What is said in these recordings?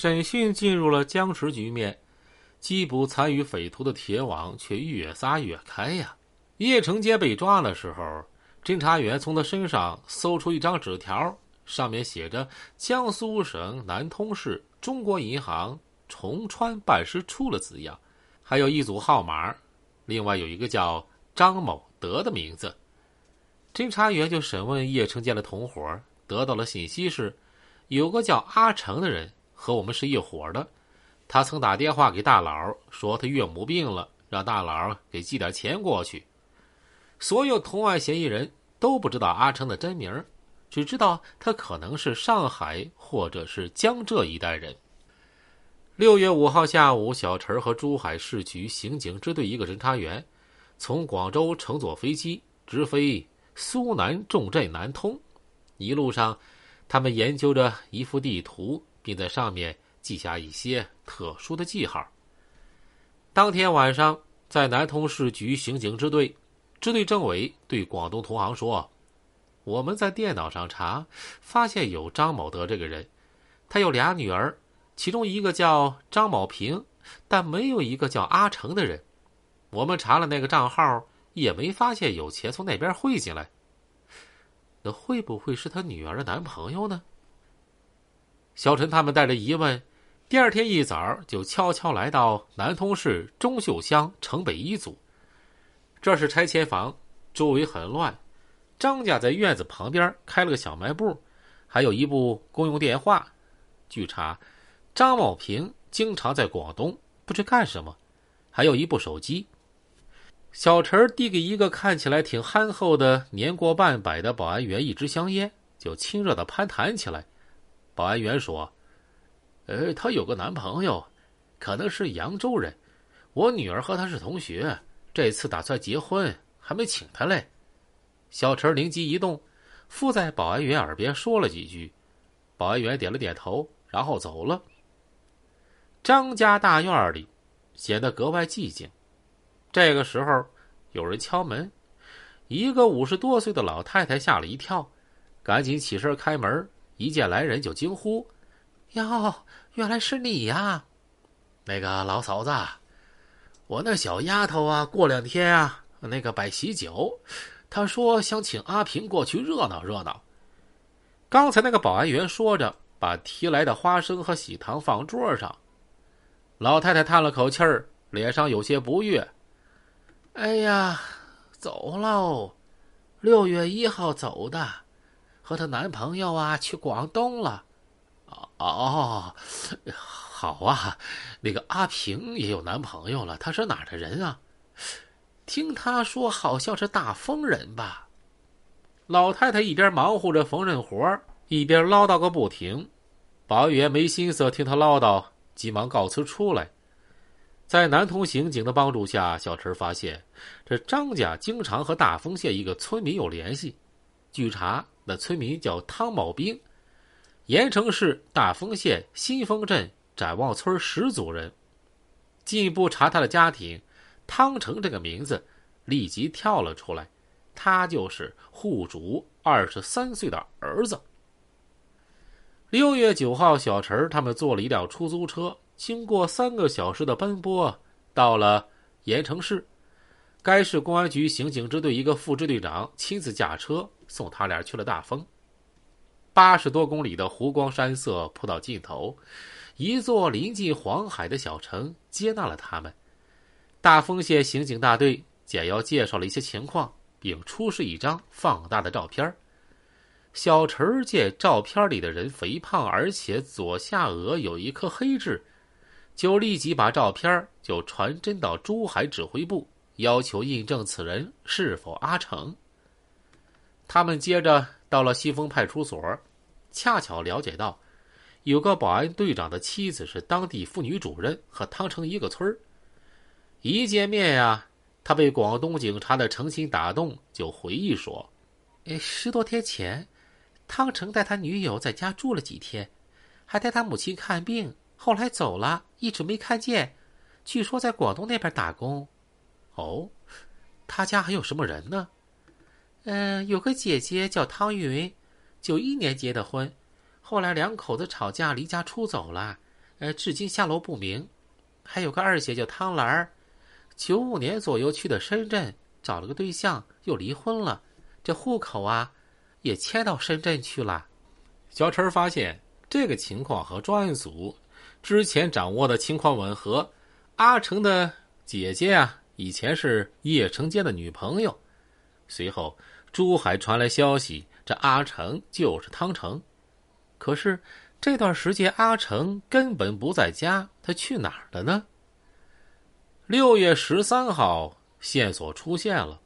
审讯进入了僵持局面，缉捕参与匪徒的铁网却越撒越开呀。叶成杰被抓的时候，侦查员从他身上搜出一张纸条，上面写着“江苏省南通市中国银行崇川办事处”的字样，还有一组号码，另外有一个叫张某德的名字。侦查员就审问叶成杰的同伙，得到了信息是，有个叫阿成的人和我们是一伙的，他曾打电话给大佬说他岳母病了，让大佬给寄点钱过去。所有同案嫌疑人都不知道阿成的真名，只知道他可能是上海或者是江浙一带人。六月五号下午，小陈和珠海市局刑警支队一个侦查员从广州乘坐飞机直飞苏南重镇南通。一路上，他们研究着一幅地图，并在上面记下一些特殊的记号。当天晚上，在南通市局刑警支队。支队政委对广东同行说：“我们在电脑上查，发现有张某德这个人，他有俩女儿，其中一个叫张某平，但没有一个叫阿成的人。我们查了那个账号，也没发现有钱从那边汇进来。那会不会是他女儿的男朋友呢？”小陈他们带着疑问，第二天一早就悄悄来到南通市中秀乡城北一组。这是拆迁房，周围很乱。张家在院子旁边开了个小卖部，还有一部公用电话。据查，张某平经常在广东，不知干什么。还有一部手机。小陈递给一个看起来挺憨厚的、年过半百的保安员一支香烟，就亲热的攀谈起来。保安员说：“呃，她有个男朋友，可能是扬州人。我女儿和他是同学。”这次打算结婚，还没请他嘞。小陈灵机一动，附在保安员耳边说了几句，保安员点了点头，然后走了。张家大院里显得格外寂静。这个时候，有人敲门，一个五十多岁的老太太吓了一跳，赶紧起身开门，一见来人就惊呼：“哟，原来是你呀！那个老嫂子。”我那小丫头啊，过两天啊，那个摆喜酒，她说想请阿平过去热闹热闹。刚才那个保安员说着，把提来的花生和喜糖放桌上。老太太叹了口气儿，脸上有些不悦：“哎呀，走喽，六月一号走的，和她男朋友啊去广东了。”哦。好啊，那个阿平也有男朋友了。他是哪儿的人啊？听他说，好像是大丰人吧。老太太一边忙活着缝纫活一边唠叨个不停。保安员没心思听他唠叨，急忙告辞出来。在南通刑警的帮助下，小陈发现这张家经常和大丰县一个村民有联系。据查，那村民叫汤茂兵，盐城市大丰县新丰镇。展望村十组人，进一步查他的家庭，汤成这个名字立即跳了出来，他就是户主二十三岁的儿子。六月九号，小陈他们坐了一辆出租车，经过三个小时的奔波，到了盐城市。该市公安局刑警支队一个副支队长亲自驾车送他俩去了大丰。八十多公里的湖光山色铺到尽头。一座临近黄海的小城接纳了他们。大丰县刑警大队简要介绍了一些情况，并出示一张放大的照片。小陈见照片里的人肥胖，而且左下颚有一颗黑痣，就立即把照片就传真到珠海指挥部，要求印证此人是否阿成。他们接着到了西丰派出所，恰巧了解到。有个保安队长的妻子是当地妇女主任，和汤成一个村儿。一见面呀，他被广东警察的诚心打动，就回忆说：“哎，十多天前，汤成带他女友在家住了几天，还带他母亲看病。后来走了，一直没看见。据说在广东那边打工。哦，他家还有什么人呢？嗯，有个姐姐叫汤云，九一年结的婚。”后来两口子吵架，离家出走了，呃，至今下落不明。还有个二姐叫汤兰儿，九五年左右去的深圳，找了个对象，又离婚了，这户口啊，也迁到深圳去了。小陈发现这个情况和专案组之前掌握的情况吻合。阿成的姐姐啊，以前是叶成坚的女朋友。随后，珠海传来消息，这阿成就是汤成。可是这段时间阿成根本不在家，他去哪儿了呢？六月十三号，线索出现了。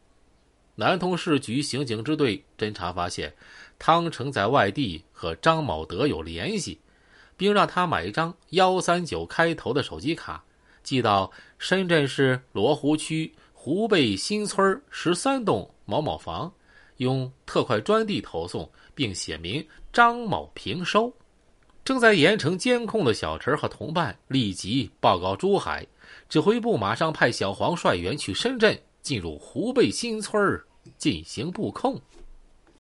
南通市局刑警支队侦查发现，汤成在外地和张某德有联系，并让他买一张幺三九开头的手机卡。寄到深圳市罗湖区湖贝新村十三栋某某房，用特快专递投送，并写明张某平收。正在盐城监控的小陈和同伴立即报告珠海指挥部，马上派小黄率员去深圳，进入湖贝新村进行布控。